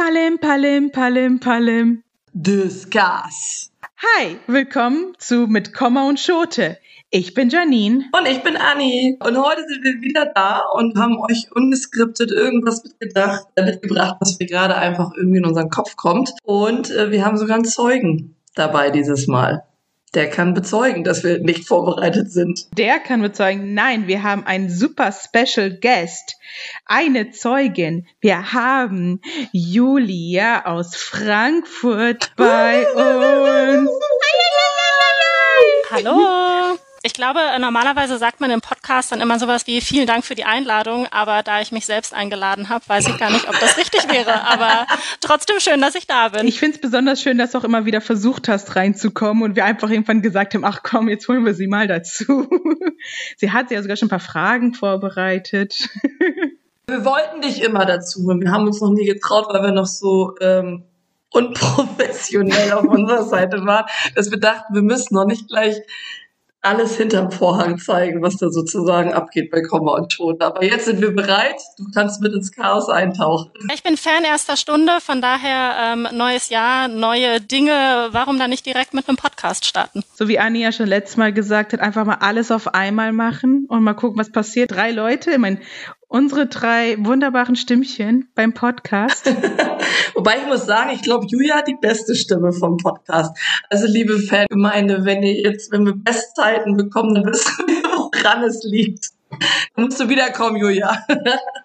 Palim, Palim, Palim, Palim. Discuss. Hi, willkommen zu Mit Komma und Schote. Ich bin Janine. Und ich bin Anni. Und heute sind wir wieder da und haben euch ungeskriptet irgendwas mitgedacht, äh, mitgebracht, was mir gerade einfach irgendwie in unseren Kopf kommt. Und äh, wir haben sogar einen Zeugen dabei dieses Mal. Der kann bezeugen, dass wir nicht vorbereitet sind. Der kann bezeugen, nein, wir haben einen super Special Guest. Eine Zeugin. Wir haben Julia aus Frankfurt bei uns. Hallo. Ich glaube, normalerweise sagt man im Podcast dann immer sowas wie vielen Dank für die Einladung, aber da ich mich selbst eingeladen habe, weiß ich gar nicht, ob das richtig wäre. Aber trotzdem schön, dass ich da bin. Ich finde es besonders schön, dass du auch immer wieder versucht hast, reinzukommen und wir einfach irgendwann gesagt haben, ach komm, jetzt holen wir sie mal dazu. sie hat ja sogar schon ein paar Fragen vorbereitet. Wir wollten dich immer dazu und wir haben uns noch nie getraut, weil wir noch so ähm, unprofessionell auf unserer Seite waren, dass wir dachten, wir müssen noch nicht gleich alles hinterm Vorhang zeigen, was da sozusagen abgeht bei Komma und Tod. Aber jetzt sind wir bereit. Du kannst mit ins Chaos eintauchen. Ich bin Fan erster Stunde, von daher ähm, neues Jahr, neue Dinge. Warum dann nicht direkt mit einem Podcast starten? So wie Anni ja schon letztes Mal gesagt hat, einfach mal alles auf einmal machen und mal gucken, was passiert. Drei Leute, ich meine, unsere drei wunderbaren Stimmchen beim Podcast. Worbei ich muss sagen, ich glaube, Julia hat die beste Stimme vom Podcast. Also liebe Fangemeinde, wenn ihr jetzt, wenn wir Bestzeiten bekommen, dann wissen wir, woran es liegt. Dann musst du wiederkommen, Julia.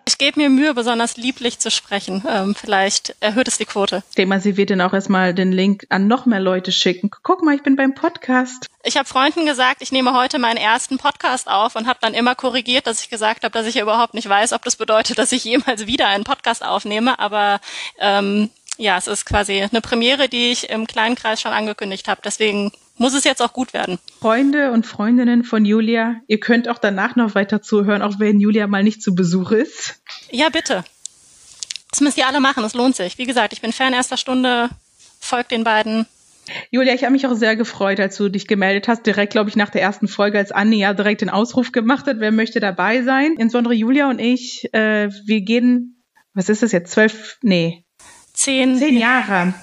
Ich gebe mir Mühe, besonders lieblich zu sprechen. Ähm, vielleicht erhöht es die Quote. Ich denke mal, sie wird dann auch erstmal den Link an noch mehr Leute schicken. Guck mal, ich bin beim Podcast. Ich habe Freunden gesagt, ich nehme heute meinen ersten Podcast auf und habe dann immer korrigiert, dass ich gesagt habe, dass ich ja überhaupt nicht weiß, ob das bedeutet, dass ich jemals wieder einen Podcast aufnehme. Aber ähm, ja, es ist quasi eine Premiere, die ich im kleinen Kreis schon angekündigt habe. Deswegen muss es jetzt auch gut werden. Freunde und Freundinnen von Julia, ihr könnt auch danach noch weiter zuhören, auch wenn Julia mal nicht zu Besuch ist. Ja, bitte. Das müsst ihr alle machen, es lohnt sich. Wie gesagt, ich bin Fan erster Stunde, folgt den beiden. Julia, ich habe mich auch sehr gefreut, als du dich gemeldet hast. Direkt, glaube ich, nach der ersten Folge, als Anni ja direkt den Ausruf gemacht hat, wer möchte dabei sein. Insbesondere Julia und ich, äh, wir gehen, was ist das jetzt, zwölf, nee. Zehn. Zehn Jahre.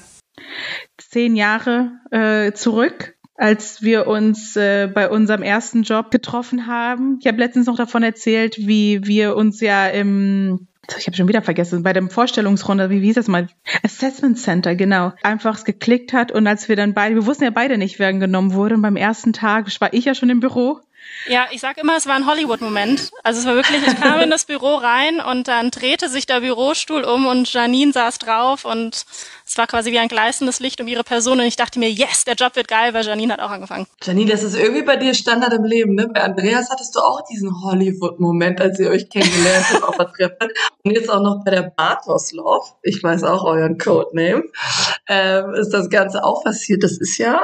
Zehn Jahre äh, zurück als wir uns äh, bei unserem ersten Job getroffen haben. Ich habe letztens noch davon erzählt, wie wir uns ja im ich habe schon wieder vergessen, bei dem Vorstellungsrunde, wie hieß das mal? Assessment Center, genau. Einfach geklickt hat und als wir dann beide, wir wussten ja beide nicht, wer genommen wurde und beim ersten Tag war ich ja schon im Büro ja, ich sag immer, es war ein Hollywood-Moment. Also es war wirklich, ich kam in das Büro rein und dann drehte sich der Bürostuhl um und Janine saß drauf und es war quasi wie ein gleißendes Licht um ihre Person und ich dachte mir, yes, der Job wird geil, weil Janine hat auch angefangen. Janine, das ist irgendwie bei dir Standard im Leben, ne? Bei Andreas hattest du auch diesen Hollywood-Moment, als ihr euch kennengelernt habt auf der Treppe. Und jetzt auch noch bei der Bartos Love, ich weiß auch euren Codename, ähm, ist das Ganze auch passiert. Das ist ja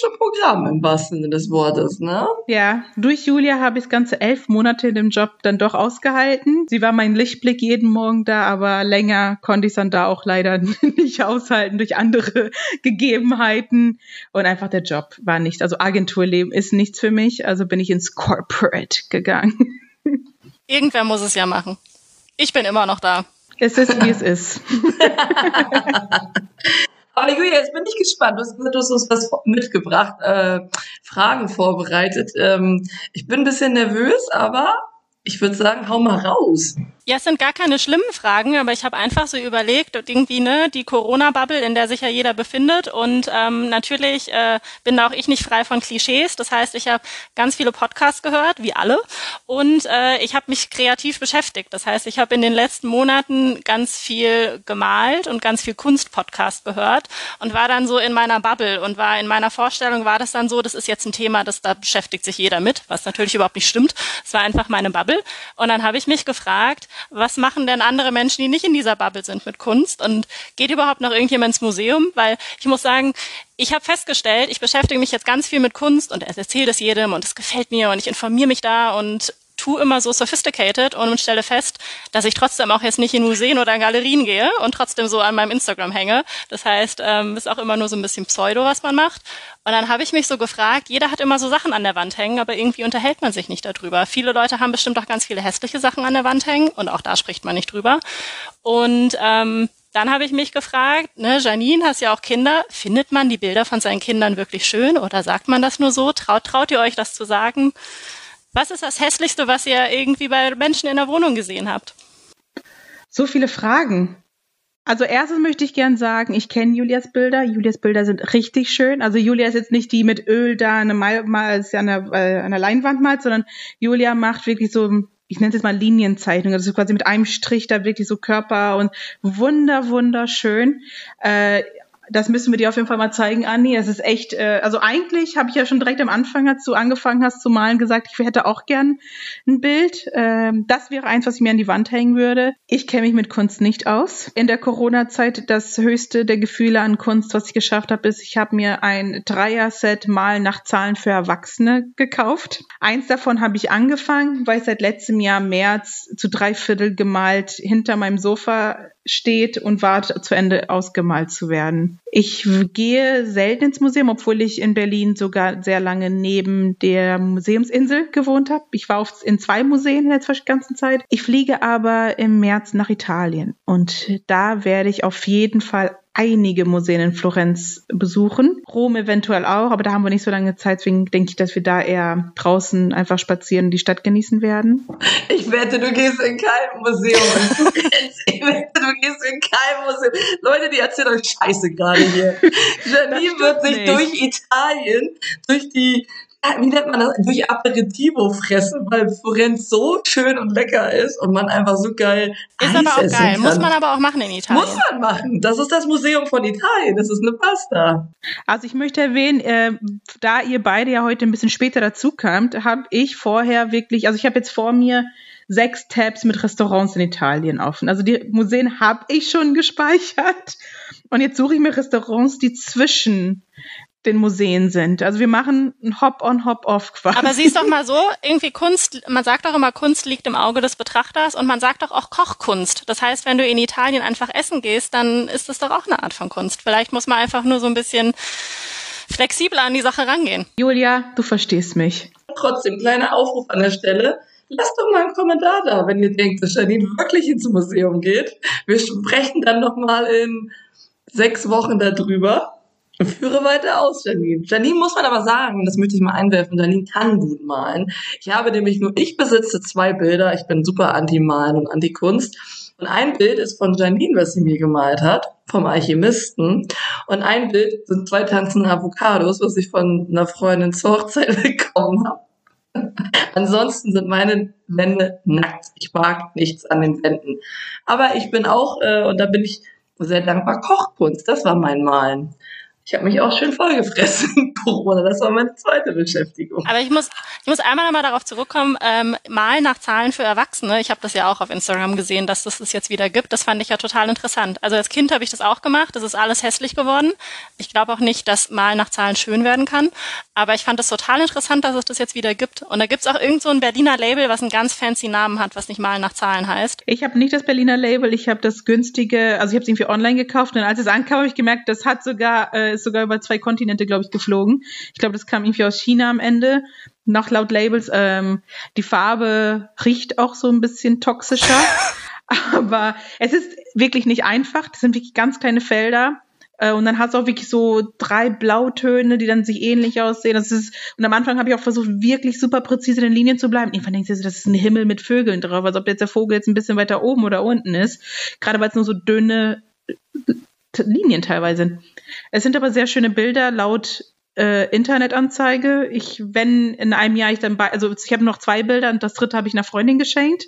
schon Programm im wahrsten Sinne des Wortes, ne? Ja, durch Julia habe ich das ganze elf Monate in dem Job dann doch ausgehalten. Sie war mein Lichtblick jeden Morgen da, aber länger konnte ich es dann da auch leider nicht aushalten durch andere Gegebenheiten. Und einfach der Job war nicht, also Agenturleben ist nichts für mich, also bin ich ins Corporate gegangen. Irgendwer muss es ja machen. Ich bin immer noch da. Es ist, wie es ist. Aber Julia, jetzt bin ich gespannt. Du hast, du hast uns was mitgebracht, äh, Fragen vorbereitet. Ähm, ich bin ein bisschen nervös, aber ich würde sagen, hau mal raus. Ja, es sind gar keine schlimmen Fragen, aber ich habe einfach so überlegt, irgendwie ne, die Corona-Bubble, in der sich ja jeder befindet. Und ähm, natürlich äh, bin auch ich nicht frei von Klischees. Das heißt, ich habe ganz viele Podcasts gehört, wie alle. Und äh, ich habe mich kreativ beschäftigt. Das heißt, ich habe in den letzten Monaten ganz viel gemalt und ganz viel Kunstpodcast gehört und war dann so in meiner Bubble und war in meiner Vorstellung war das dann so, das ist jetzt ein Thema, das da beschäftigt sich jeder mit, was natürlich überhaupt nicht stimmt. Es war einfach meine Bubble. Und dann habe ich mich gefragt, was machen denn andere Menschen, die nicht in dieser Bubble sind mit Kunst? Und geht überhaupt noch irgendjemand ins Museum? Weil ich muss sagen, ich habe festgestellt, ich beschäftige mich jetzt ganz viel mit Kunst und erzähle es jedem und es gefällt mir und ich informiere mich da und tue immer so sophisticated und stelle fest, dass ich trotzdem auch jetzt nicht in Museen oder in Galerien gehe und trotzdem so an meinem Instagram hänge. Das heißt, ähm, ist auch immer nur so ein bisschen Pseudo, was man macht. Und dann habe ich mich so gefragt, jeder hat immer so Sachen an der Wand hängen, aber irgendwie unterhält man sich nicht darüber. Viele Leute haben bestimmt auch ganz viele hässliche Sachen an der Wand hängen und auch da spricht man nicht drüber. Und ähm, dann habe ich mich gefragt, ne, Janine, hast ja auch Kinder, findet man die Bilder von seinen Kindern wirklich schön oder sagt man das nur so? Traut, traut ihr euch das zu sagen? Was ist das Hässlichste, was ihr irgendwie bei Menschen in der Wohnung gesehen habt? So viele Fragen. Also erstens möchte ich gern sagen, ich kenne Julias Bilder. Julias Bilder sind richtig schön. Also Julia ist jetzt nicht die mit Öl da eine mal, mal an der, äh, an der Leinwand malt, sondern Julia macht wirklich so, ich nenne es jetzt mal Linienzeichnung, also quasi mit einem Strich da wirklich so Körper und wunder, wunderschön. Äh, das müssen wir dir auf jeden Fall mal zeigen, Anni. Es ist echt, äh, also eigentlich habe ich ja schon direkt am Anfang, als du angefangen hast zu malen, gesagt, ich hätte auch gern ein Bild. Ähm, das wäre eins, was ich mir an die Wand hängen würde. Ich kenne mich mit Kunst nicht aus. In der Corona-Zeit das höchste der Gefühle an Kunst, was ich geschafft habe, ist, ich habe mir ein Dreier-Set Malen nach Zahlen für Erwachsene gekauft. Eins davon habe ich angefangen, weil ich seit letztem Jahr März zu drei Viertel gemalt hinter meinem Sofa steht und wart zu Ende ausgemalt zu werden. Ich gehe selten ins Museum, obwohl ich in Berlin sogar sehr lange neben der Museumsinsel gewohnt habe. Ich war oft in zwei Museen in der ganzen Zeit. Ich fliege aber im März nach Italien und da werde ich auf jeden Fall einige Museen in Florenz besuchen. Rom eventuell auch, aber da haben wir nicht so lange Zeit, deswegen denke ich, dass wir da eher draußen einfach spazieren und die Stadt genießen werden. Ich wette, du gehst in kein Museum ich wette, du gehst in kein Museum. Leute, die erzählen euch Scheiße gerade hier. Janine wird sich nicht. durch Italien, durch die wie nennt man das, durch Aperitivo fressen, weil Florenz so schön und lecker ist und man einfach so geil Ist Eis aber auch geil, kann. muss man aber auch machen in Italien. Muss man machen, das ist das Museum von Italien, das ist eine Pasta. Also ich möchte erwähnen, äh, da ihr beide ja heute ein bisschen später dazu kamt, habe ich vorher wirklich, also ich habe jetzt vor mir sechs Tabs mit Restaurants in Italien offen. Also die Museen habe ich schon gespeichert. Und jetzt suche ich mir Restaurants, die zwischen den Museen sind. Also wir machen ein Hop-on, Hop-off quasi. Aber siehst doch mal so, irgendwie Kunst, man sagt doch immer, Kunst liegt im Auge des Betrachters und man sagt doch auch Kochkunst. Das heißt, wenn du in Italien einfach essen gehst, dann ist das doch auch eine Art von Kunst. Vielleicht muss man einfach nur so ein bisschen flexibler an die Sache rangehen. Julia, du verstehst mich. Trotzdem, kleiner Aufruf an der Stelle. Lasst doch mal einen Kommentar da, wenn ihr denkt, dass Janine wirklich ins Museum geht. Wir sprechen dann noch mal in sechs Wochen darüber Führe weiter aus, Janine. Janine muss man aber sagen, das möchte ich mal einwerfen, Janine kann gut malen. Ich habe nämlich nur, ich besitze zwei Bilder. Ich bin super anti-Malen und anti-Kunst. Und ein Bild ist von Janine, was sie mir gemalt hat, vom Alchemisten. Und ein Bild sind zwei tanzende Avocados, was ich von einer Freundin zur Hochzeit bekommen habe. Ansonsten sind meine Wände nackt. Ich mag nichts an den Wänden. Aber ich bin auch, äh, und da bin ich sehr dankbar, Kochkunst. Das war mein Malen. Ich habe mich auch schön vollgefressen in Corona. Das war meine zweite Beschäftigung. Aber ich muss, ich muss einmal nochmal darauf zurückkommen, ähm, Malen nach Zahlen für Erwachsene. Ich habe das ja auch auf Instagram gesehen, dass das das jetzt wieder gibt. Das fand ich ja total interessant. Also als Kind habe ich das auch gemacht. Das ist alles hässlich geworden. Ich glaube auch nicht, dass Malen nach Zahlen schön werden kann. Aber ich fand es total interessant, dass es das jetzt wieder gibt. Und da gibt es auch irgend so ein Berliner Label, was einen ganz fancy Namen hat, was nicht Malen nach Zahlen heißt. Ich habe nicht das Berliner Label. Ich habe das günstige, also ich habe es irgendwie online gekauft. Und als es ankam, habe ich gemerkt, das hat sogar äh, ist sogar über zwei Kontinente, glaube ich, geflogen. Ich glaube, das kam irgendwie aus China am Ende. Noch laut Labels. Ähm, die Farbe riecht auch so ein bisschen toxischer. Aber es ist wirklich nicht einfach. Das sind wirklich ganz kleine Felder. Äh, und dann hast du auch wirklich so drei Blautöne, die dann sich ähnlich aussehen. Das ist, und am Anfang habe ich auch versucht, wirklich super präzise in den Linien zu bleiben. Irgendwann denkst du, das ist ein Himmel mit Vögeln drauf, als ob jetzt der Vogel jetzt ein bisschen weiter oben oder unten ist. Gerade weil es nur so dünne Linien teilweise sind. Es sind aber sehr schöne Bilder laut äh, Internetanzeige. Ich, wenn in einem Jahr ich dann bei, also ich habe noch zwei Bilder und das dritte habe ich einer Freundin geschenkt.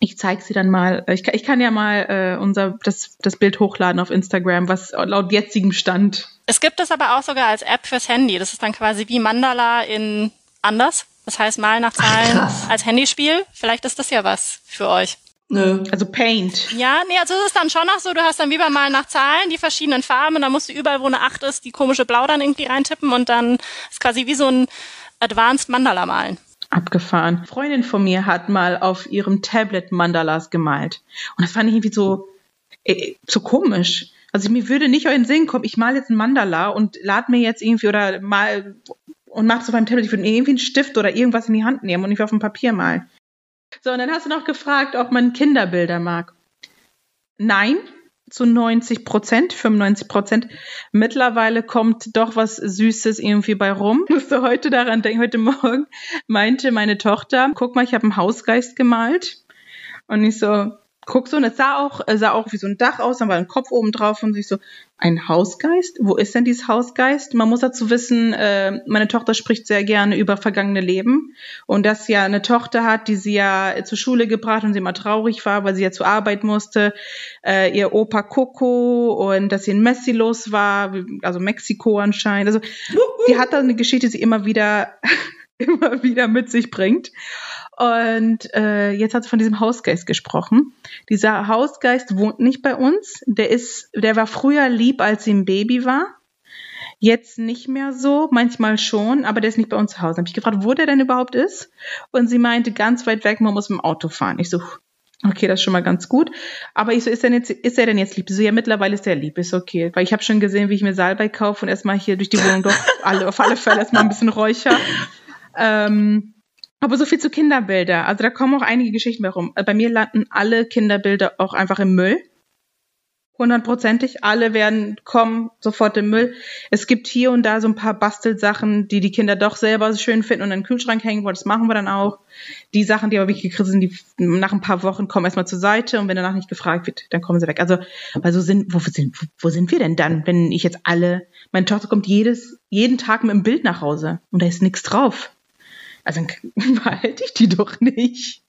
Ich zeige sie dann mal. Ich, ich kann ja mal äh, unser das, das Bild hochladen auf Instagram, was laut jetzigem Stand. Es gibt es aber auch sogar als App fürs Handy. Das ist dann quasi wie Mandala in anders. Das heißt mal nach Zahlen Ach, als Handyspiel. Vielleicht ist das ja was für euch. Nö. Also Paint. Ja, nee, also es ist dann schon noch so, du hast dann wie beim Malen nach Zahlen die verschiedenen Farben und dann musst du überall, wo eine 8 ist, die komische Blau dann irgendwie reintippen und dann ist quasi wie so ein Advanced Mandala malen. Abgefahren. Eine Freundin von mir hat mal auf ihrem Tablet Mandalas gemalt. Und das fand ich irgendwie so, äh, so komisch. Also mir würde nicht euren Sinn kommen, ich male jetzt ein Mandala und lad mir jetzt irgendwie oder mal und mach es auf meinem Tablet. Ich würde irgendwie einen Stift oder irgendwas in die Hand nehmen und nicht auf dem Papier malen. So, und dann hast du noch gefragt, ob man Kinderbilder mag. Nein, zu 90 Prozent, 95 Prozent. Mittlerweile kommt doch was Süßes irgendwie bei rum. Ich musste heute daran denken, heute Morgen meinte meine Tochter, guck mal, ich habe einen Hausgeist gemalt. Und ich so, guck so, und es sah auch, sah auch wie so ein Dach aus, dann war ein Kopf oben drauf und sich so, ein Hausgeist? Wo ist denn dieses Hausgeist? Man muss dazu wissen, äh, meine Tochter spricht sehr gerne über vergangene Leben und dass sie ja eine Tochter hat, die sie ja zur Schule gebracht und sie immer traurig war, weil sie ja zur Arbeit musste, äh, ihr Opa Coco und dass sie in Messi los war, also Mexiko anscheinend. Also die hat da eine Geschichte, die sie immer wieder immer wieder mit sich bringt. Und äh, jetzt hat sie von diesem Hausgeist gesprochen. Dieser Hausgeist wohnt nicht bei uns. Der ist, der war früher lieb, als sie ein Baby war. Jetzt nicht mehr so, manchmal schon, aber der ist nicht bei uns zu Hause. Habe ich gefragt, wo der denn überhaupt ist? Und sie meinte, ganz weit weg, man muss mit dem Auto fahren. Ich so, okay, das ist schon mal ganz gut. Aber ich so, ist er, jetzt, ist er denn jetzt lieb? So, ja, mittlerweile ist er lieb, ist okay. Weil ich habe schon gesehen, wie ich mir Salbei kaufe und erstmal hier durch die Wohnung doch alle, auf alle Fälle erstmal ein bisschen räucher. Ähm, aber so viel zu Kinderbilder. Also da kommen auch einige Geschichten bei rum. Bei mir landen alle Kinderbilder auch einfach im Müll. Hundertprozentig. Alle werden kommen sofort im Müll. Es gibt hier und da so ein paar Bastelsachen, die die Kinder doch selber schön finden und in den Kühlschrank hängen wollen. Das machen wir dann auch. Die Sachen, die aber wirklich gekriegt sind, die nach ein paar Wochen kommen erstmal zur Seite und wenn danach nicht gefragt wird, dann kommen sie weg. Also, weil so sind, wo sind, wo sind wir denn dann, wenn ich jetzt alle, meine Tochter kommt jedes, jeden Tag mit einem Bild nach Hause und da ist nichts drauf. Also dann behalte ich die doch nicht.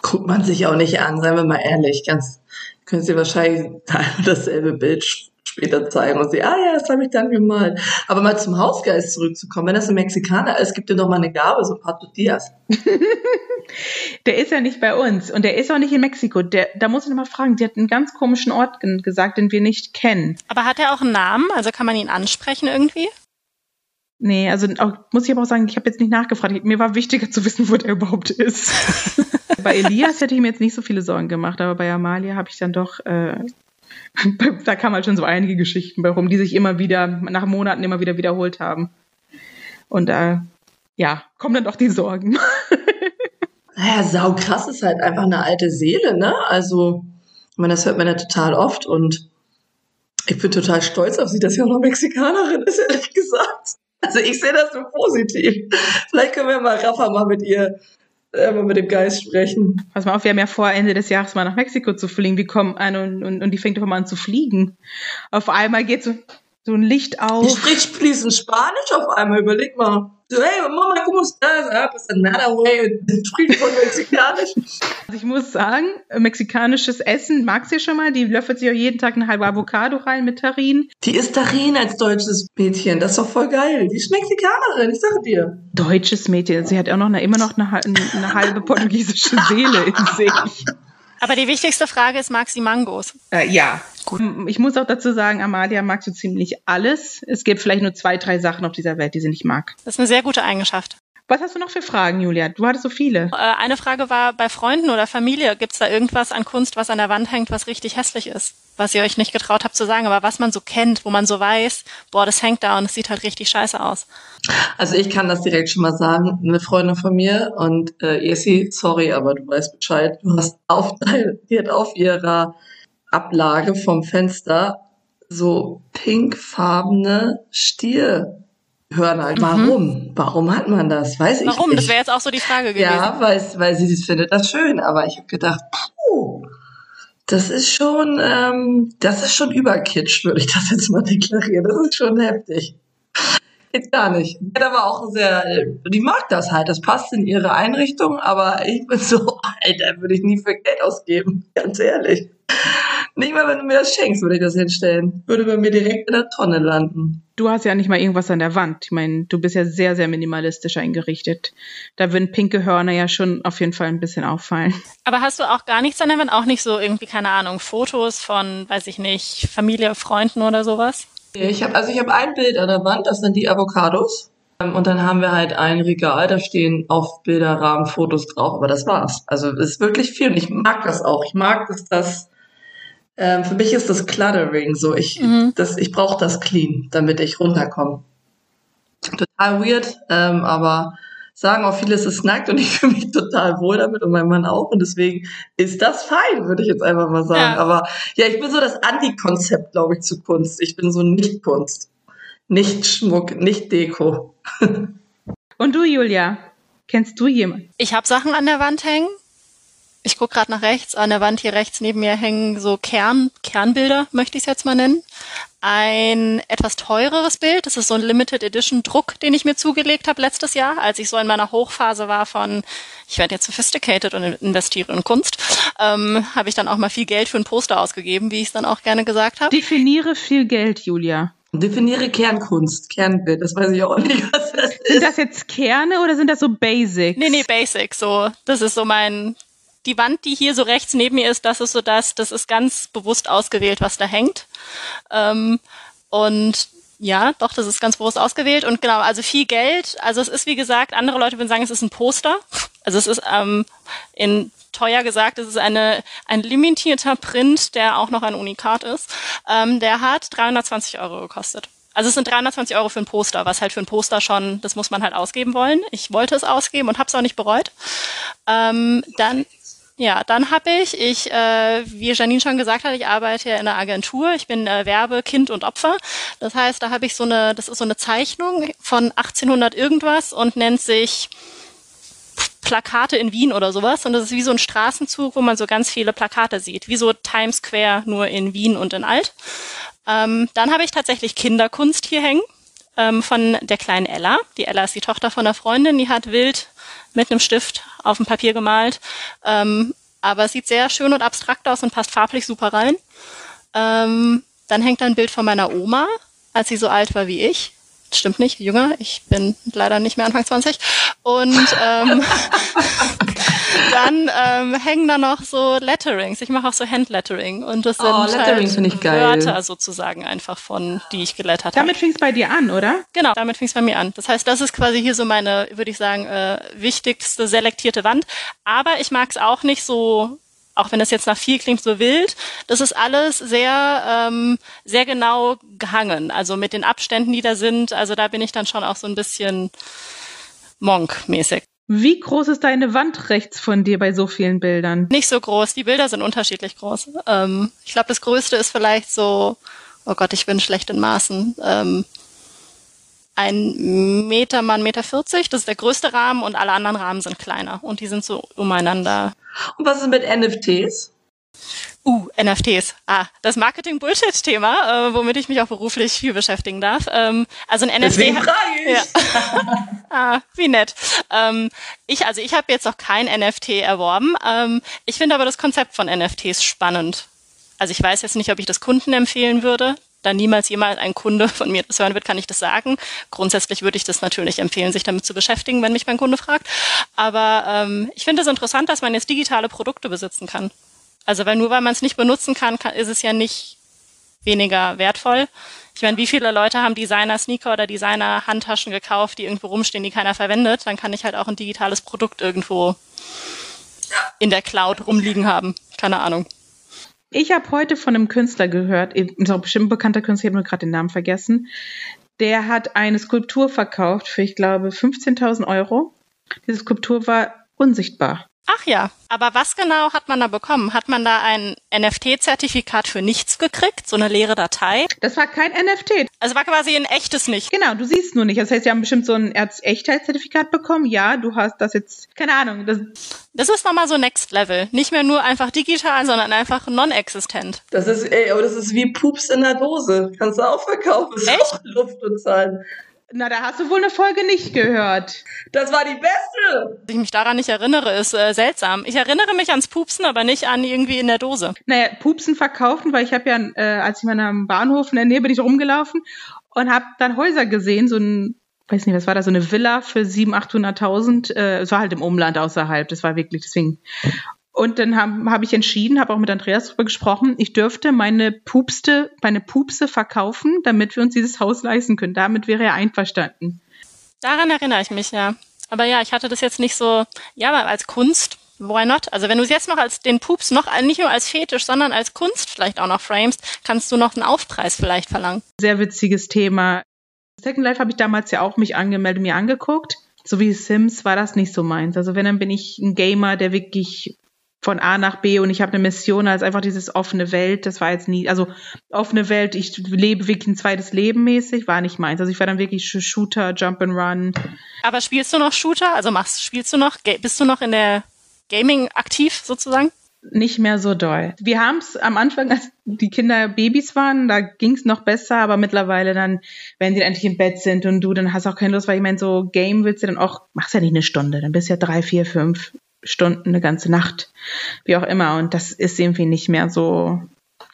Guckt man sich auch nicht an, seien wir mal ehrlich. Ganz, können Sie wahrscheinlich dasselbe Bild später zeigen und sie, ah ja, das habe ich dann gemalt. Aber mal zum Hausgeist zurückzukommen, wenn das ein Mexikaner ist, gibt dir doch mal eine Gabe, so Pato Diaz. der ist ja nicht bei uns und der ist auch nicht in Mexiko. Der, da muss ich noch mal fragen, die hat einen ganz komischen Ort gesagt, den wir nicht kennen. Aber hat er auch einen Namen? Also kann man ihn ansprechen irgendwie? Nee, also auch, muss ich aber auch sagen, ich habe jetzt nicht nachgefragt. Mir war wichtiger zu wissen, wo der überhaupt ist. bei Elias hätte ich mir jetzt nicht so viele Sorgen gemacht, aber bei Amalia habe ich dann doch, äh, da kamen halt schon so einige Geschichten bei rum, die sich immer wieder, nach Monaten immer wieder wiederholt haben. Und da, äh, ja, kommen dann doch die Sorgen. naja, sau krass ist halt einfach eine alte Seele, ne? Also, ich meine, das hört man ja total oft und ich bin total stolz auf sie, dass sie auch noch Mexikanerin ist, ehrlich gesagt. Also ich sehe das so positiv. Vielleicht können wir mal Rafa mal mit ihr äh, mal mit dem Geist sprechen. Pass mal auf, wir haben ja vor, Ende des Jahres mal nach Mexiko zu fliegen. Die kommen an und, und, und die fängt auf einmal an zu fliegen. Auf einmal geht so, so ein Licht auf. Die spricht fließend Spanisch auf einmal, überleg mal. So, hey, Mama, ¿cómo estás? Ah, pues nada, güey. Spricht von Mexikanisch. Also ich muss sagen, mexikanisches Essen mag sie schon mal. Die löffelt sich auch jeden Tag eine halbe Avocado rein mit Tarin. Die ist Tarin als deutsches Mädchen. Das ist doch voll geil. Die ist Mexikanerin, ich sag dir. Deutsches Mädchen. Sie hat auch noch eine, immer noch eine, eine halbe portugiesische Seele in sich. Aber die wichtigste Frage ist, mag sie Mangos? Äh, ja. Gut. Ich muss auch dazu sagen, Amalia mag so ziemlich alles. Es gibt vielleicht nur zwei, drei Sachen auf dieser Welt, die sie nicht mag. Das ist eine sehr gute Eigenschaft. Was hast du noch für Fragen, Julia? Du hattest so viele. Äh, eine Frage war, bei Freunden oder Familie, gibt es da irgendwas an Kunst, was an der Wand hängt, was richtig hässlich ist? Was ihr euch nicht getraut habt zu sagen, aber was man so kennt, wo man so weiß, boah, das hängt da und es sieht halt richtig scheiße aus. Also ich kann das direkt schon mal sagen. Eine Freundin von mir und äh, Esi, sorry, aber du weißt Bescheid, du hast auf, die hat auf ihrer Ablage vom Fenster so pinkfarbene Stier Hörner. Mhm. Warum? Warum hat man das? Weiß Warum? ich nicht. Warum? Das wäre jetzt auch so die Frage gewesen. Ja, weil, weil sie findet das schön. Aber ich habe gedacht, puh, das ist schon, ähm, das ist schon überkitsch, würde ich das jetzt mal deklarieren. Das ist schon heftig. Jetzt gar nicht. Die hat aber auch sehr, die mag das halt. Das passt in ihre Einrichtung. Aber ich bin so, Alter, würde ich nie für Geld ausgeben. Ganz ehrlich. Nicht mal, wenn du mir das schenkst, würde ich das hinstellen. Würde bei mir direkt in der Tonne landen. Du hast ja nicht mal irgendwas an der Wand. Ich meine, du bist ja sehr, sehr minimalistisch eingerichtet. Da würden pinke Hörner ja schon auf jeden Fall ein bisschen auffallen. Aber hast du auch gar nichts an der Wand? Auch nicht so irgendwie, keine Ahnung, Fotos von, weiß ich nicht, Familie, Freunden oder sowas? Ich habe also ich habe ein Bild an der Wand, das sind die Avocados. Ähm, und dann haben wir halt ein Regal, da stehen auf Bilderrahmen Fotos drauf, aber das war's. Also es ist wirklich viel und ich mag das auch. Ich mag, dass das ähm, für mich ist das Cluttering so. Ich, mhm. ich brauche das clean, damit ich runterkomme. Total weird, ähm, aber sagen auch viele, es ist nackt und ich fühle mich total wohl damit und mein Mann auch. Und deswegen ist das fein, würde ich jetzt einfach mal sagen. Ja. Aber ja, ich bin so das Antikonzept, glaube ich, zu Kunst. Ich bin so nicht Kunst. Nicht Schmuck, nicht Deko. und du, Julia? Kennst du jemanden? Ich habe Sachen an der Wand hängen. Ich gucke gerade nach rechts. An der Wand hier rechts neben mir hängen so Kern, Kernbilder, möchte ich es jetzt mal nennen. Ein etwas teureres Bild. Das ist so ein Limited Edition Druck, den ich mir zugelegt habe letztes Jahr, als ich so in meiner Hochphase war von, ich werde jetzt sophisticated und investiere in Kunst, ähm, habe ich dann auch mal viel Geld für ein Poster ausgegeben, wie ich es dann auch gerne gesagt habe. Definiere viel Geld, Julia. Definiere Kernkunst, Kernbild, das weiß ich auch nicht, was das ist. Sind das jetzt Kerne oder sind das so Basics? Nee, nee, Basics, so. Das ist so mein, die Wand, die hier so rechts neben mir ist, das ist so das, das ist ganz bewusst ausgewählt, was da hängt. Ähm, und ja, doch, das ist ganz bewusst ausgewählt und genau, also viel Geld. Also es ist wie gesagt, andere Leute würden sagen, es ist ein Poster. Also es ist ähm, in teuer gesagt, es ist eine, ein limitierter Print, der auch noch ein Unikat ist. Ähm, der hat 320 Euro gekostet. Also es sind 320 Euro für ein Poster, was halt für ein Poster schon, das muss man halt ausgeben wollen. Ich wollte es ausgeben und habe es auch nicht bereut. Ähm, dann ja, dann habe ich, ich, äh, wie Janine schon gesagt hat, ich arbeite ja in einer Agentur. Ich bin äh, Werbe, Kind und Opfer. Das heißt, da habe ich so eine, das ist so eine Zeichnung von 1800 irgendwas und nennt sich Plakate in Wien oder sowas. Und das ist wie so ein Straßenzug, wo man so ganz viele Plakate sieht. Wie so Times Square, nur in Wien und in Alt. Ähm, dann habe ich tatsächlich Kinderkunst hier hängen ähm, von der kleinen Ella. Die Ella ist die Tochter von einer Freundin, die hat wild mit einem Stift auf dem Papier gemalt. Ähm, aber es sieht sehr schön und abstrakt aus und passt farblich super rein. Ähm, dann hängt da ein Bild von meiner Oma, als sie so alt war wie ich stimmt nicht, jünger. Ich bin leider nicht mehr Anfang 20. Und ähm, dann ähm, hängen da noch so Letterings. Ich mache auch so Handlettering. Und das oh, sind halt Wörter sozusagen einfach von, die ich gelettert habe. Damit fing es bei dir an, oder? Genau, damit fing es bei mir an. Das heißt, das ist quasi hier so meine, würde ich sagen, äh, wichtigste selektierte Wand. Aber ich mag es auch nicht so auch wenn das jetzt nach viel klingt, so wild, das ist alles sehr, ähm, sehr genau gehangen. Also mit den Abständen, die da sind, also da bin ich dann schon auch so ein bisschen Monk-mäßig. Wie groß ist deine Wand rechts von dir bei so vielen Bildern? Nicht so groß. Die Bilder sind unterschiedlich groß. Ähm, ich glaube, das größte ist vielleicht so, oh Gott, ich bin schlecht in Maßen. Ähm, ein Meter mal ein Meter vierzig. Das ist der größte Rahmen und alle anderen Rahmen sind kleiner und die sind so umeinander. Und was ist mit NFTs? Uh, NFTs. Ah, das Marketing-Bullshit-Thema, äh, womit ich mich auch beruflich viel beschäftigen darf. Ähm, also ein NFT. Deswegen ich. Ja. ah, wie nett. Ähm, ich, also ich habe jetzt noch kein NFT erworben. Ähm, ich finde aber das Konzept von NFTs spannend. Also ich weiß jetzt nicht, ob ich das Kunden empfehlen würde da niemals jemals ein Kunde von mir das hören wird, kann ich das sagen. Grundsätzlich würde ich das natürlich empfehlen, sich damit zu beschäftigen, wenn mich mein Kunde fragt. Aber ähm, ich finde es interessant, dass man jetzt digitale Produkte besitzen kann. Also weil nur weil man es nicht benutzen kann, kann, ist es ja nicht weniger wertvoll. Ich meine, wie viele Leute haben Designer-Sneaker oder Designer-Handtaschen gekauft, die irgendwo rumstehen, die keiner verwendet? Dann kann ich halt auch ein digitales Produkt irgendwo in der Cloud rumliegen haben. Keine Ahnung. Ich habe heute von einem Künstler gehört, ist auch bestimmt ein bekannter Künstler, ich habe nur gerade den Namen vergessen. Der hat eine Skulptur verkauft für, ich glaube, 15.000 Euro. Diese Skulptur war unsichtbar. Ach ja, aber was genau hat man da bekommen? Hat man da ein NFT-Zertifikat für nichts gekriegt, so eine leere Datei? Das war kein NFT. Also war quasi ein echtes nicht. Genau, du siehst nur nicht. Das heißt, sie haben bestimmt so ein Echtheitszertifikat bekommen. Ja, du hast das jetzt, keine Ahnung. Das, das ist nochmal so Next Level. Nicht mehr nur einfach digital, sondern einfach non-existent. Das ist, ey, aber das ist wie Pups in der Dose. Kannst du auch verkaufen. Das Echt? Auch Luft und Zahlen. Na, da hast du wohl eine Folge nicht gehört. Das war die beste. Dass ich mich daran nicht erinnere, ist äh, seltsam. Ich erinnere mich ans Pupsen, aber nicht an irgendwie in der Dose. Naja, Pupsen verkaufen, weil ich habe ja, äh, als ich mal am Bahnhof in der Nähe bin ich rumgelaufen und habe dann Häuser gesehen, so ein weiß nicht, was war da, so eine Villa für 700.000, 800.000. Äh, es war halt im Umland außerhalb, das war wirklich deswegen. Und dann habe hab ich entschieden, habe auch mit Andreas darüber gesprochen, ich dürfte meine Pupste, meine Pupse verkaufen, damit wir uns dieses Haus leisten können. Damit wäre er einverstanden. Daran erinnere ich mich, ja. Aber ja, ich hatte das jetzt nicht so, ja, aber als Kunst, why not? Also wenn du es jetzt noch als den Pups noch nicht nur als Fetisch, sondern als Kunst vielleicht auch noch framest, kannst du noch einen Aufpreis vielleicht verlangen. Sehr witziges Thema. Second Life habe ich damals ja auch mich angemeldet, mir angeguckt so wie Sims war das nicht so meins. Also wenn, dann bin ich ein Gamer, der wirklich von A nach B und ich habe eine Mission als einfach dieses offene Welt. Das war jetzt nie, also offene Welt, ich lebe wirklich ein zweites Leben mäßig, war nicht meins. Also ich war dann wirklich Shooter, Jump and Run. Aber spielst du noch Shooter? Also machst, spielst du noch, bist du noch in der Gaming aktiv sozusagen? Nicht mehr so doll. Wir haben es am Anfang, als die Kinder Babys waren, da ging es noch besser, aber mittlerweile dann, wenn sie endlich im Bett sind und du, dann hast auch keine Lust, weil ich meine, so Game willst du dann auch, machst ja nicht eine Stunde, dann bist du ja drei, vier, fünf Stunden, eine ganze Nacht, wie auch immer. Und das ist irgendwie nicht mehr so,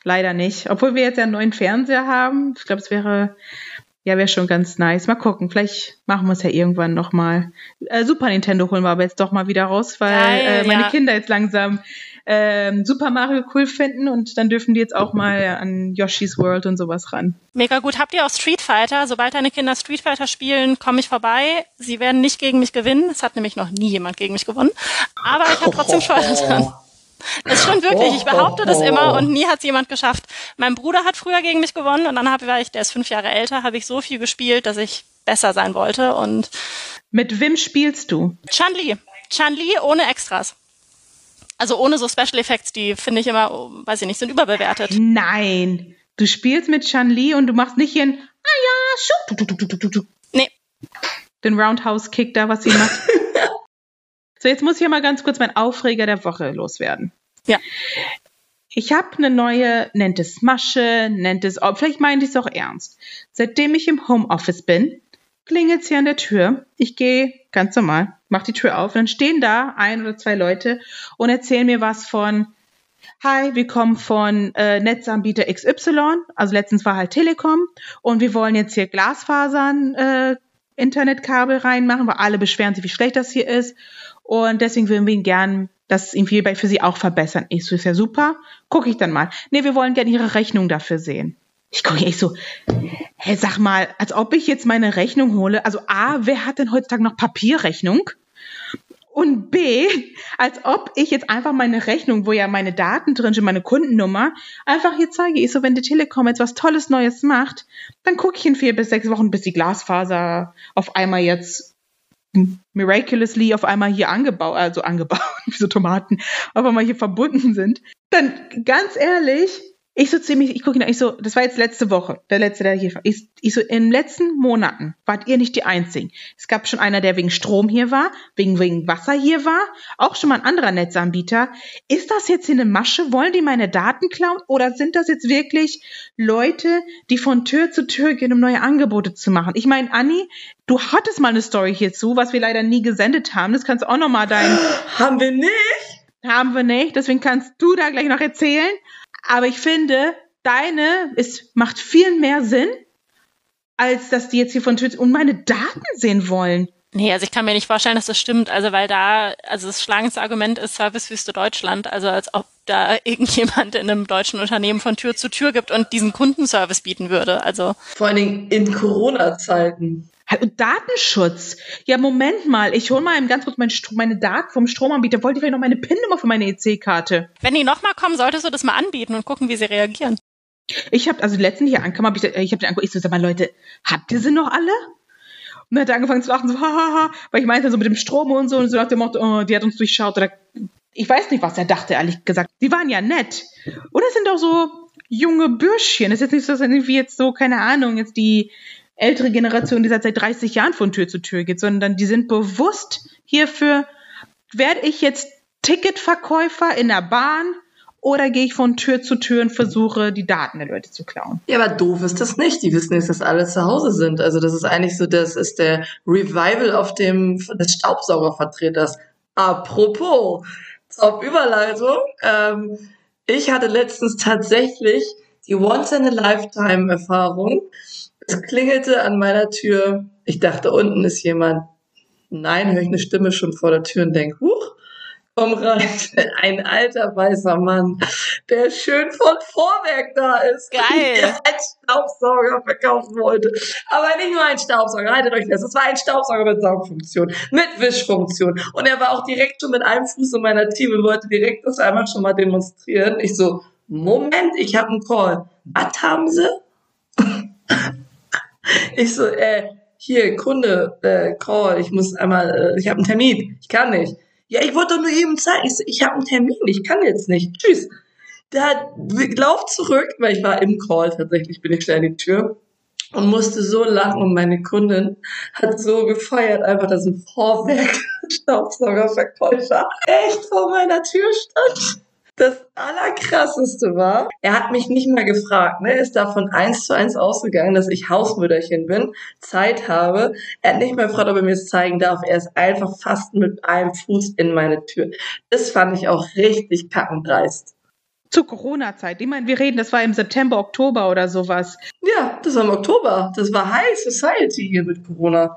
leider nicht. Obwohl wir jetzt ja einen neuen Fernseher haben. Ich glaube, es wäre ja, wäre schon ganz nice. Mal gucken, vielleicht machen wir es ja irgendwann nochmal. Äh, Super Nintendo holen wir aber jetzt doch mal wieder raus, weil Geil, äh, meine ja. Kinder jetzt langsam äh, Super Mario cool finden und dann dürfen die jetzt auch mal an Yoshi's World und sowas ran. Mega gut. Habt ihr auch Street Fighter? Sobald deine Kinder Street Fighter spielen, komme ich vorbei. Sie werden nicht gegen mich gewinnen. Es hat nämlich noch nie jemand gegen mich gewonnen. Aber ich habe trotzdem Freude dran. Das stimmt wirklich. Ich behaupte das immer und nie hat es jemand geschafft. Mein Bruder hat früher gegen mich gewonnen und dann habe ich, der ist fünf Jahre älter, habe ich so viel gespielt, dass ich besser sein wollte und. Mit wem spielst du? Chun-Li. Chun-Li ohne Extras. Also ohne so Special Effects, die finde ich immer, weiß ich nicht, sind überbewertet. Nein. Du spielst mit Chun-Li und du machst nicht in, ah ja, schuh, Nee. Den Roundhouse-Kick da, was sie macht. So, jetzt muss ich ja mal ganz kurz mein Aufreger der Woche loswerden. Ja. Ich habe eine neue, nennt es Masche, nennt es, oh, vielleicht meint ich es auch ernst. Seitdem ich im Homeoffice bin, klingelt sie an der Tür. Ich gehe ganz normal, mach die Tür auf, dann stehen da ein oder zwei Leute und erzählen mir was von, Hi, wir kommen von äh, Netzanbieter XY, also letztens war halt Telekom und wir wollen jetzt hier Glasfasern äh, Internetkabel reinmachen, weil alle beschweren sich, wie schlecht das hier ist und deswegen würden wir ihn gern das irgendwie für sie auch verbessern. Ich so, ist ja super. Gucke ich dann mal. Nee, wir wollen gerne ihre Rechnung dafür sehen. Ich gucke ich so, hä, sag mal, als ob ich jetzt meine Rechnung hole. Also A, wer hat denn heutzutage noch Papierrechnung? Und B, als ob ich jetzt einfach meine Rechnung, wo ja meine Daten drin sind, meine Kundennummer, einfach hier zeige. Ich so, wenn die Telekom jetzt was Tolles Neues macht, dann gucke ich in vier bis sechs Wochen, bis die Glasfaser auf einmal jetzt miraculously auf einmal hier angebaut, also angebaut, wie so Tomaten, auf einmal hier verbunden sind, dann ganz ehrlich, ich so ziemlich, ich gucke ihn an, ich so, das war jetzt letzte Woche, der letzte, der hier war. Ich, ich so, in den letzten Monaten wart ihr nicht die Einzigen. Es gab schon einer, der wegen Strom hier war, wegen, wegen Wasser hier war, auch schon mal ein anderer Netzanbieter. Ist das jetzt hier eine Masche? Wollen die meine Daten klauen? Oder sind das jetzt wirklich Leute, die von Tür zu Tür gehen, um neue Angebote zu machen? Ich meine, Anni, du hattest mal eine Story hierzu, was wir leider nie gesendet haben. Das kannst du auch noch mal dein... Haben wir nicht? Haben wir nicht, deswegen kannst du da gleich noch erzählen. Aber ich finde, deine ist, macht viel mehr Sinn, als dass die jetzt hier von Twitter und meine Daten sehen wollen. Nee, also ich kann mir nicht vorstellen, dass das stimmt. Also weil da, also das schlagendste Argument ist Servicewüste Deutschland. Also als ob da irgendjemand in einem deutschen Unternehmen von Tür zu Tür gibt und diesen Kundenservice bieten würde. Also vor allen Dingen in Corona-Zeiten. Datenschutz. Ja, Moment mal, ich hole mal ganz kurz meine, meine Daten vom Stromanbieter. Wollte ich vielleicht noch meine PIN-Nummer für meine EC-Karte? Wenn die nochmal kommen, solltest du das mal anbieten und gucken, wie sie reagieren. Ich habe, also letzten hier ankam, habe ich, ich habe den angeguckt, ich so, sag mal, Leute, habt ihr sie noch alle? Und dann hat er angefangen zu lachen, so, hahaha, weil ich meinte so mit dem Strom und so, und so nach dem Motto, oh, die hat uns durchschaut, oder, ich weiß nicht, was er dachte, ehrlich gesagt. Die waren ja nett. Und es sind doch so junge Bürschchen. Das ist jetzt nicht so, dass irgendwie jetzt so, keine Ahnung, jetzt die, ältere Generation, die seit 30 Jahren von Tür zu Tür geht, sondern die sind bewusst hierfür, werde ich jetzt Ticketverkäufer in der Bahn oder gehe ich von Tür zu Tür und versuche, die Daten der Leute zu klauen? Ja, aber doof ist das nicht. Die wissen jetzt, dass alle zu Hause sind. Also das ist eigentlich so, das ist der Revival auf dem des Staubsaugervertreters. Apropos, auf Überleitung. Ähm, ich hatte letztens tatsächlich die Once-in-a-Lifetime-Erfahrung, es klingelte an meiner Tür. Ich dachte, unten ist jemand. Nein, höre ich eine Stimme schon vor der Tür und denke, huch, komm rein. Ein alter weißer Mann, der schön von Vorwerk da ist. Geil. Der einen Staubsauger verkaufen wollte. Aber nicht nur ein Staubsauger, haltet euch fest. Es war ein Staubsauger mit Saugfunktion, mit Wischfunktion. Und er war auch direkt schon mit einem Fuß in meiner Team und wollte direkt das einmal schon mal demonstrieren. Ich so, Moment, ich habe einen Call. Was haben sie? Ich so, äh, hier, Kunde, äh, Call, ich muss einmal, äh, ich habe einen Termin, ich kann nicht. Ja, ich wollte doch nur eben zeigen, ich, ich habe einen Termin, ich kann jetzt nicht. Tschüss. Der lauf zurück, weil ich war im Call, tatsächlich bin ich schnell in die Tür und musste so lachen und meine Kundin hat so gefeiert, einfach, dass ein Vorwerk Staubsaugerverkäufer echt vor meiner Tür stand. Das Allerkrasseste war, er hat mich nicht mal gefragt. Ne? Er ist davon eins zu eins ausgegangen, dass ich Hausmütterchen bin, Zeit habe. Er hat nicht mal gefragt, ob er mir es zeigen darf. Er ist einfach fast mit einem Fuß in meine Tür. Das fand ich auch richtig kackendreist. Zur Corona-Zeit. Ich meine, wir reden, das war im September, Oktober oder sowas. Ja, das war im Oktober. Das war High Society hier mit Corona.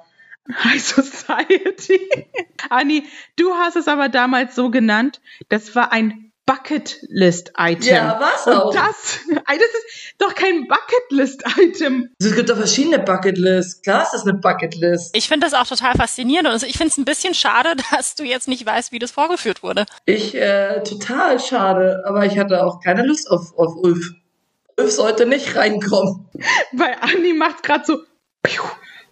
High Society. Anni, du hast es aber damals so genannt, das war ein Bucketlist-Item. Ja, was auch. Und das, das ist doch kein Bucketlist-Item. Es gibt doch verschiedene Bucketlists. Klar ist das eine Bucketlist. Ich finde das auch total faszinierend und ich finde es ein bisschen schade, dass du jetzt nicht weißt, wie das vorgeführt wurde. Ich, äh, total schade. Aber ich hatte auch keine Lust auf, auf Ulf. Ulf sollte nicht reinkommen. Weil Anni macht gerade so, piu,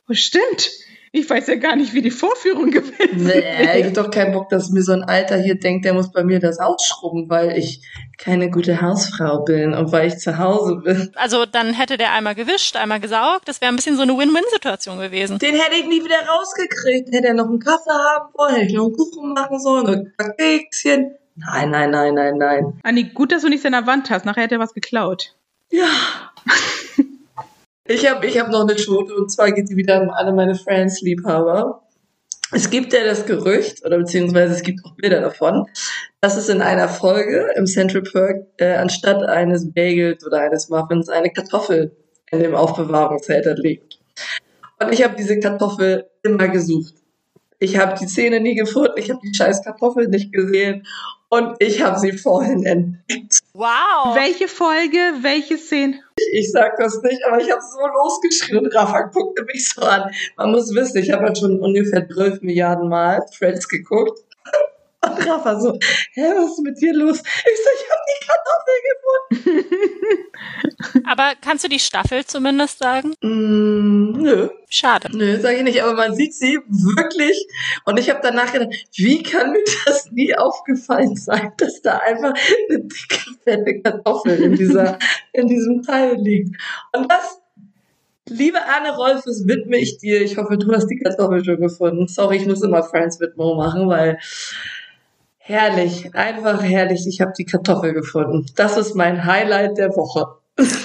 oh, stimmt. Ich weiß ja gar nicht, wie die Vorführung gewesen nee, ist. Ich hab doch keinen Bock, dass mir so ein Alter hier denkt, der muss bei mir das ausschrubben, weil ich keine gute Hausfrau bin und weil ich zu Hause bin. Also dann hätte der einmal gewischt, einmal gesaugt. Das wäre ein bisschen so eine Win-Win-Situation gewesen. Den hätte ich nie wieder rausgekriegt. Hätte er noch einen Kaffee haben wollen, hätte ich noch einen Kuchen machen sollen, ein Kekschen. Nein, nein, nein, nein, nein. Anni, gut, dass du nichts an der Wand hast. Nachher hätte er was geklaut. Ja. Ich habe ich hab noch eine Schote und zwar geht die wieder an alle meine Friends-Liebhaber. Es gibt ja das Gerücht, oder beziehungsweise es gibt auch Bilder davon, dass es in einer Folge im Central Park äh, anstatt eines Bagels oder eines Muffins eine Kartoffel in dem Aufbewahrungshalter liegt. Und ich habe diese Kartoffel immer gesucht. Ich habe die Szene nie gefunden, ich habe die scheiß Kartoffel nicht gesehen und ich habe sie vorhin entdeckt. Wow! Welche Folge, welche Szene? Ich sag das nicht, aber ich habe so losgeschrien und Rafa guckte mich so an. Man muss wissen, ich habe ja schon ungefähr 12 Milliarden Mal Friends geguckt. Und Rafa so, hä, was ist mit dir los? Ich so, ich habe Kartoffel gefunden. Aber kannst du die Staffel zumindest sagen? Mm, nö. Schade. Nö, sage ich nicht, aber man sieht sie wirklich. Und ich habe danach gedacht, wie kann mir das nie aufgefallen sein, dass da einfach eine dicke, fette Kartoffel in, dieser, in diesem Teil liegt. Und das Liebe Anne Rolfes, widme ich dir. Ich hoffe, du hast die Kartoffel schon gefunden. Sorry, ich muss immer Friends Widmung machen, weil herrlich, einfach herrlich. Ich habe die Kartoffel gefunden. Das ist mein Highlight der Woche.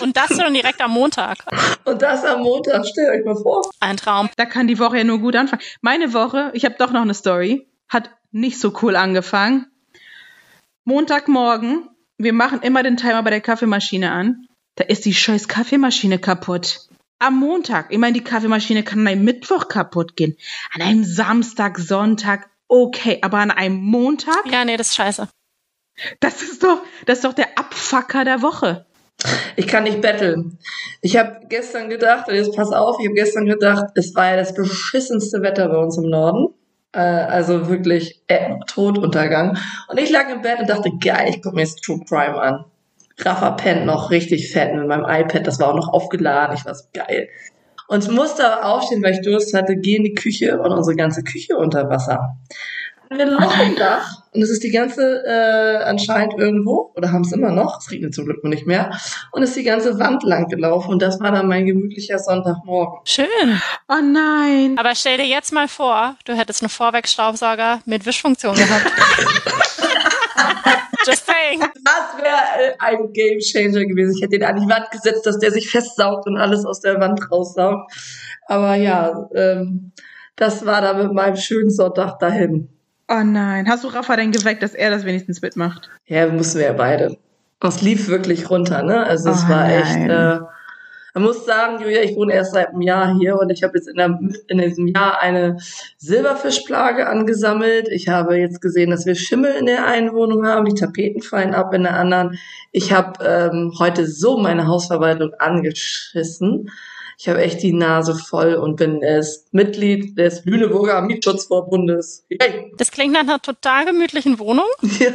Und das dann direkt am Montag. Und das am Montag, stellt euch mal vor. Ein Traum. Da kann die Woche ja nur gut anfangen. Meine Woche, ich habe doch noch eine Story, hat nicht so cool angefangen. Montagmorgen, wir machen immer den Timer bei der Kaffeemaschine an. Da ist die scheiß Kaffeemaschine kaputt. Am Montag, ich meine, die Kaffeemaschine kann an einem Mittwoch kaputt gehen. An einem Samstag, Sonntag, okay, aber an einem Montag? Ja, nee, das ist scheiße. Das ist doch, das ist doch der Abfucker der Woche. Ich kann nicht betteln. Ich habe gestern gedacht, und jetzt pass auf, ich habe gestern gedacht, es war ja das beschissenste Wetter bei uns im Norden. Äh, also wirklich äh, Toduntergang. Und ich lag im Bett und dachte, geil, ich gucke mir jetzt True Crime an. Rafa pennt noch richtig fett mit meinem iPad, das war auch noch aufgeladen, ich war so geil. Und musste aufstehen, weil ich Durst hatte, geh in die Küche und unsere ganze Küche unter Wasser. Wir ein Loch im Dach und es ist die ganze äh, anscheinend irgendwo, oder haben es immer noch, es regnet zum Glück noch nicht mehr, und ist die ganze Wand lang gelaufen und das war dann mein gemütlicher Sonntagmorgen. Schön. Oh nein. Aber stell dir jetzt mal vor, du hättest einen Vorwegstaubsauger mit Wischfunktion gehabt. Just saying. Das wäre äh, ein Game Changer gewesen. Ich hätte den an die Wand gesetzt, dass der sich festsaugt und alles aus der Wand raussaugt. Aber ja, ähm, das war da mit meinem schönen Sonntag dahin. Oh nein. Hast du Rafa denn geweckt, dass er das wenigstens mitmacht? Ja, mussten wir ja beide. Es lief wirklich runter, ne? Also es Oh war echt. nein. Äh, man muss sagen, Julia, ich wohne erst seit einem Jahr hier und ich habe jetzt in, der, in diesem Jahr eine Silberfischplage angesammelt. Ich habe jetzt gesehen, dass wir Schimmel in der einen Wohnung haben, die Tapeten fallen ab in der anderen. Ich habe ähm, heute so meine Hausverwaltung angeschissen. Ich habe echt die Nase voll und bin erst Mitglied des Lüneburger Mietschutzverbundes. Yay! Das klingt nach einer total gemütlichen Wohnung.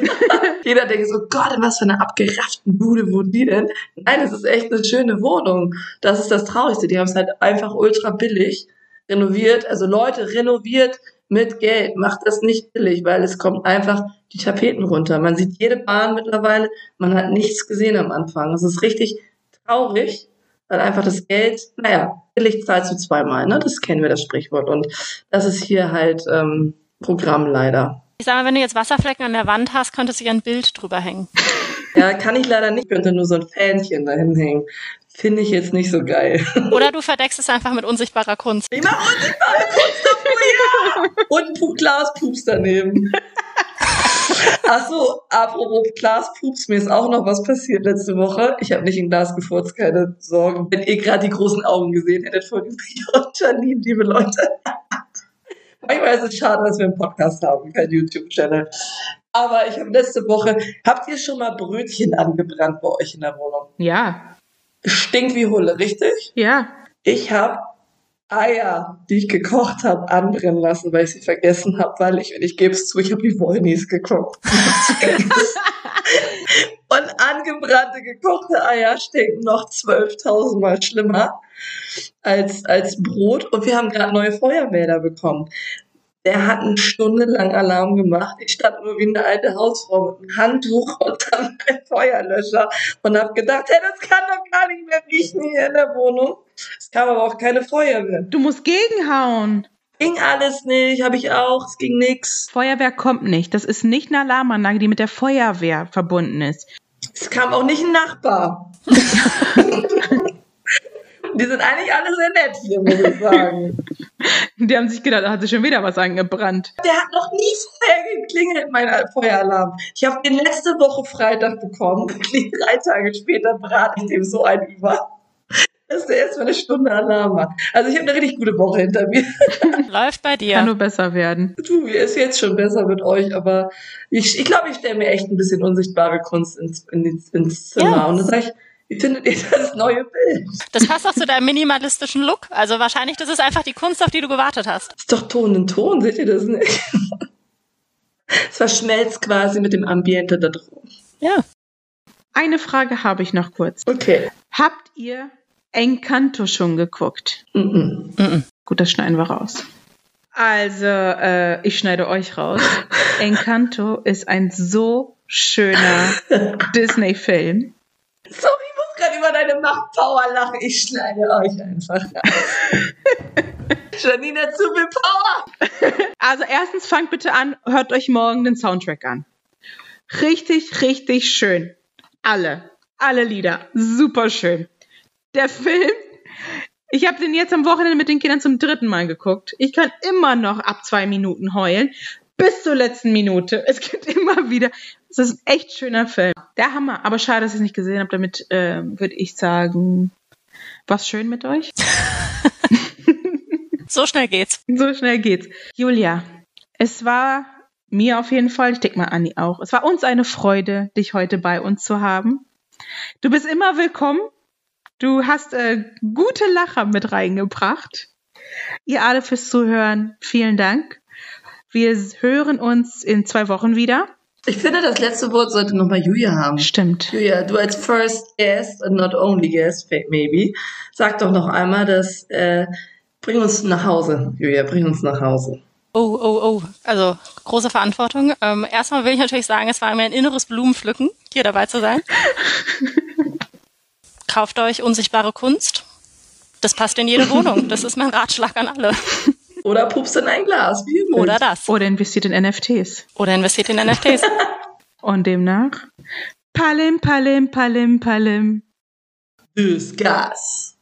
Jeder denkt so, Gott, in was für einer abgerafften Bude wohnt die denn? Nein, es ist echt eine schöne Wohnung. Das ist das Traurigste. Die haben es halt einfach ultra billig renoviert. Also Leute, renoviert mit Geld. Macht das nicht billig, weil es kommt einfach die Tapeten runter. Man sieht jede Bahn mittlerweile. Man hat nichts gesehen am Anfang. Das ist richtig traurig, weil einfach das Geld, naja, billig zahlst du zweimal, ne? Das kennen wir, das Sprichwort. Und das ist hier halt ähm, Programm leider. Ich sag mal, wenn du jetzt Wasserflecken an der Wand hast, könntest du ja ein Bild drüber hängen. Ja, kann ich leider nicht. Ich könnte nur so ein Fähnchen dahin hängen. Finde ich jetzt nicht so geil. Oder du verdeckst es einfach mit unsichtbarer Kunst. Ich mach unsichtbare Kunst dafür, ja! Und ein Glaspups daneben. Ach so, apropos Glaspups, mir ist auch noch was passiert letzte Woche. Ich habe nicht in Glas gefurzt, keine Sorgen. Wenn ihr gerade die großen Augen gesehen hättet von Janine, liebe Leute. Manchmal ist es schade, dass wir einen Podcast haben, kein YouTube-Channel. Aber ich habe letzte Woche, habt ihr schon mal Brötchen angebrannt bei euch in der Wohnung? Ja. Stinkt wie Hulle, richtig? Ja. Ich habe Eier, die ich gekocht habe, anbrennen lassen, weil ich sie vergessen habe, weil ich, ich gebe es zu, ich habe die Wollnies gekocht. Und angebrannte, gekochte Eier stinken noch 12.000 Mal schlimmer als, als Brot. Und wir haben gerade neue Feuermelder bekommen. Der hat eine Stunde lang Alarm gemacht. Ich stand nur wie eine alte Hausfrau mit einem Handtuch einem Feuerlöscher und habe gedacht, hey, das kann doch gar nicht mehr riechen hier in der Wohnung. Es kam aber auch keine Feuerwehr. Du musst gegenhauen. Ging alles nicht, habe ich auch, es ging nix. Feuerwehr kommt nicht. Das ist nicht eine Alarmanlage, die mit der Feuerwehr verbunden ist. Es kam auch nicht ein Nachbar. Die sind eigentlich alle sehr nett hier, muss ich sagen. Die haben sich gedacht, da hat sich schon wieder was angebrannt. Der hat noch nie vorher geklingelt, mein Feueralarm. Ich habe den letzte Woche Freitag bekommen. Drei Tage später brate ich dem so ein über dass der erst mal eine Stunde Alarm hat. Also ich habe eine richtig gute Woche hinter mir. Läuft bei dir. Kann nur besser werden. Du, mir ist jetzt schon besser mit euch, aber ich, ich glaube, ich stelle mir echt ein bisschen unsichtbare Kunst ins, ins, ins Zimmer. Ja. Und dann sage ich, wie findet ihr das neue Bild? Das passt auch zu deinem minimalistischen Look. Also wahrscheinlich, das ist einfach die Kunst, auf die du gewartet hast. Das ist doch Ton in Ton, seht ihr das nicht? Es verschmelzt quasi mit dem Ambiente da drum. Ja. Eine Frage habe ich noch kurz. Okay. Habt ihr Encanto schon geguckt? Mm -mm. Mm Gut, das schneiden wir raus. Also, äh, ich schneide euch raus. Encanto ist ein so schöner Disney-Film. Sorry, ich muss gerade über deine Machtpower lachen. Ich schneide euch einfach Janina, zu viel Power! Also, erstens fangt bitte an, hört euch morgen den Soundtrack an. Richtig, richtig schön. Alle. Alle Lieder. Super schön der Film. Ich habe den jetzt am Wochenende mit den Kindern zum dritten Mal geguckt. Ich kann immer noch ab zwei Minuten heulen. Bis zur letzten Minute. Es gibt immer wieder. Es ist ein echt schöner Film. Der Hammer. Aber schade, dass ich es nicht gesehen habe. Damit äh, würde ich sagen, was schön mit euch. so schnell geht's. So schnell geht's. Julia, es war mir auf jeden Fall, ich denke mal Anni auch, es war uns eine Freude, dich heute bei uns zu haben. Du bist immer willkommen. Du hast äh, gute Lacher mit reingebracht. Ihr alle fürs Zuhören, vielen Dank. Wir hören uns in zwei Wochen wieder. Ich finde, das letzte Wort sollte nochmal Julia haben. Stimmt. Julia, du als First Guest and not only Guest, maybe, sag doch noch einmal, dass äh, bring uns nach Hause, Julia, bring uns nach Hause. Oh, oh, oh. Also große Verantwortung. Ähm, erstmal will ich natürlich sagen, es war mir ein inneres Blumenpflücken, hier dabei zu sein. kauft euch unsichtbare Kunst. Das passt in jede Wohnung. Das ist mein Ratschlag an alle. Oder pupst in ein Glas. Wie Oder das. Oder investiert in NFTs. Oder investiert in NFTs. Und demnach Palim, Palim, Palim, Palim. Das Gas.